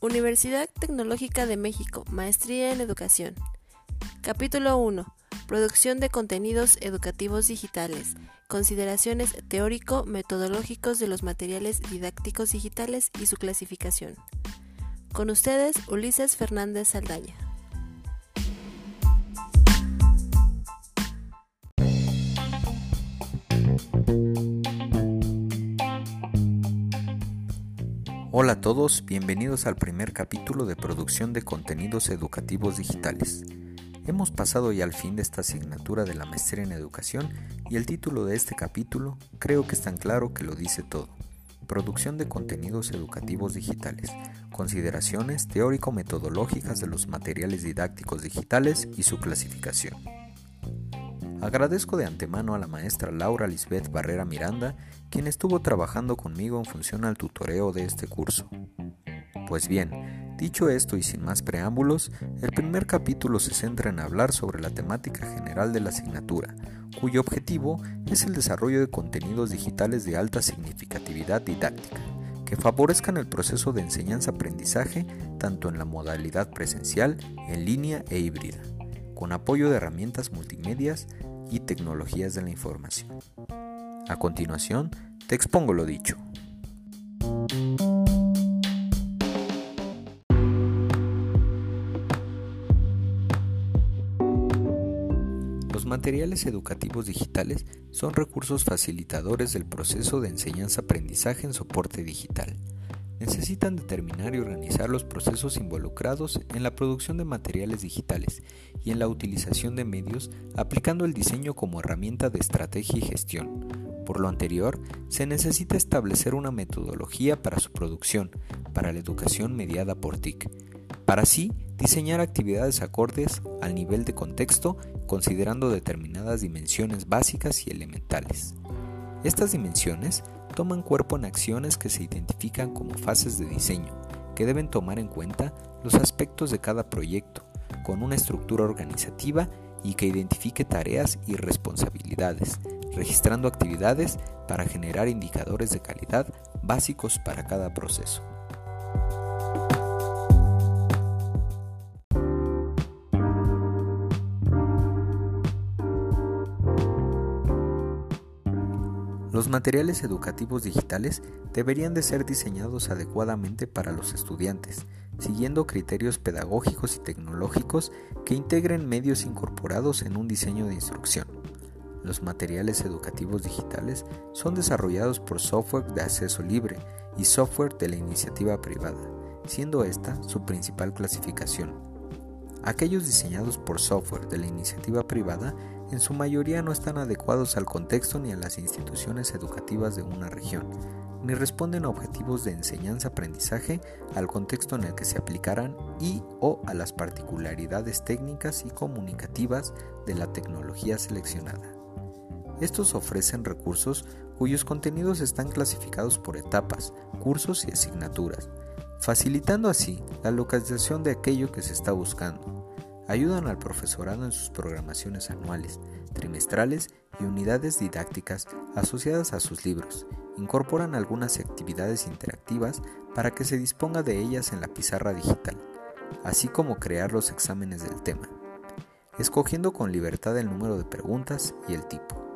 Universidad Tecnológica de México, Maestría en Educación. Capítulo 1. Producción de contenidos educativos digitales. Consideraciones teórico-metodológicos de los materiales didácticos digitales y su clasificación. Con ustedes, Ulises Fernández Saldaña. Hola a todos, bienvenidos al primer capítulo de producción de contenidos educativos digitales. Hemos pasado ya al fin de esta asignatura de la maestría en educación y el título de este capítulo creo que es tan claro que lo dice todo. Producción de contenidos educativos digitales, consideraciones teórico-metodológicas de los materiales didácticos digitales y su clasificación. Agradezco de antemano a la maestra Laura Lisbeth Barrera Miranda, quien estuvo trabajando conmigo en función al tutoreo de este curso. Pues bien, dicho esto y sin más preámbulos, el primer capítulo se centra en hablar sobre la temática general de la asignatura, cuyo objetivo es el desarrollo de contenidos digitales de alta significatividad didáctica, que favorezcan el proceso de enseñanza-aprendizaje tanto en la modalidad presencial, en línea e híbrida, con apoyo de herramientas multimedias y tecnologías de la información. A continuación, te expongo lo dicho. Los materiales educativos digitales son recursos facilitadores del proceso de enseñanza-aprendizaje en soporte digital necesitan determinar y organizar los procesos involucrados en la producción de materiales digitales y en la utilización de medios aplicando el diseño como herramienta de estrategia y gestión. Por lo anterior, se necesita establecer una metodología para su producción, para la educación mediada por TIC. Para así, diseñar actividades acordes al nivel de contexto considerando determinadas dimensiones básicas y elementales. Estas dimensiones toman cuerpo en acciones que se identifican como fases de diseño, que deben tomar en cuenta los aspectos de cada proyecto, con una estructura organizativa y que identifique tareas y responsabilidades, registrando actividades para generar indicadores de calidad básicos para cada proceso. Los materiales educativos digitales deberían de ser diseñados adecuadamente para los estudiantes, siguiendo criterios pedagógicos y tecnológicos que integren medios incorporados en un diseño de instrucción. Los materiales educativos digitales son desarrollados por software de acceso libre y software de la iniciativa privada, siendo esta su principal clasificación. Aquellos diseñados por software de la iniciativa privada en su mayoría no están adecuados al contexto ni a las instituciones educativas de una región, ni responden a objetivos de enseñanza-aprendizaje, al contexto en el que se aplicarán y o a las particularidades técnicas y comunicativas de la tecnología seleccionada. Estos ofrecen recursos cuyos contenidos están clasificados por etapas, cursos y asignaturas, facilitando así la localización de aquello que se está buscando ayudan al profesorado en sus programaciones anuales, trimestrales y unidades didácticas asociadas a sus libros. Incorporan algunas actividades interactivas para que se disponga de ellas en la pizarra digital, así como crear los exámenes del tema, escogiendo con libertad el número de preguntas y el tipo.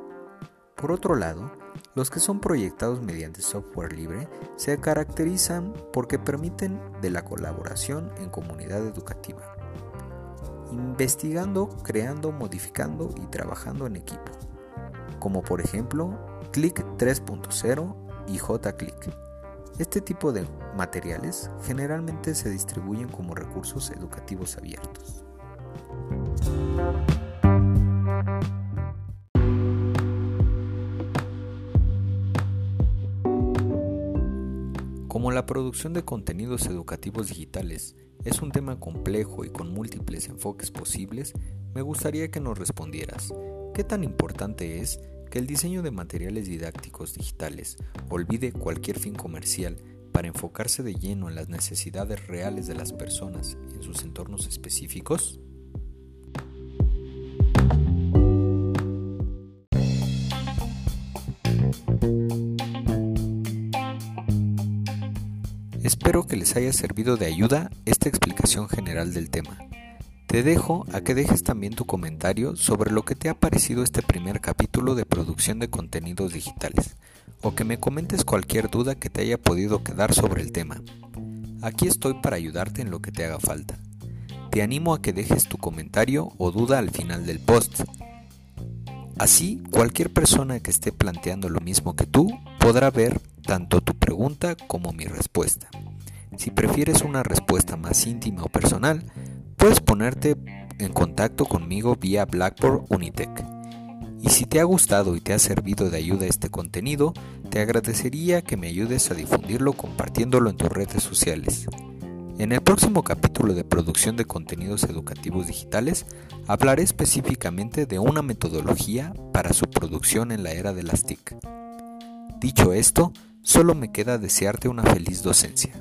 Por otro lado, los que son proyectados mediante software libre se caracterizan porque permiten de la colaboración en comunidad educativa investigando, creando, modificando y trabajando en equipo, como por ejemplo Click 3.0 y JClick. Este tipo de materiales generalmente se distribuyen como recursos educativos abiertos. Como la producción de contenidos educativos digitales es un tema complejo y con múltiples enfoques posibles, me gustaría que nos respondieras, ¿qué tan importante es que el diseño de materiales didácticos digitales olvide cualquier fin comercial para enfocarse de lleno en las necesidades reales de las personas en sus entornos específicos? Espero que les haya servido de ayuda esta explicación general del tema. Te dejo a que dejes también tu comentario sobre lo que te ha parecido este primer capítulo de producción de contenidos digitales, o que me comentes cualquier duda que te haya podido quedar sobre el tema. Aquí estoy para ayudarte en lo que te haga falta. Te animo a que dejes tu comentario o duda al final del post. Así, cualquier persona que esté planteando lo mismo que tú podrá ver tanto tu como mi respuesta. Si prefieres una respuesta más íntima o personal, Puedes ponerte en contacto conmigo vía Blackboard Unitec. Y si te ha gustado y te ha servido de ayuda este contenido, te agradecería que me ayudes a difundirlo compartiéndolo en tus redes sociales. En el próximo capítulo de producción de contenidos educativos digitales hablaré específicamente de una metodología para su producción en la era de las TIC. Dicho esto, solo me queda desearte una feliz docencia.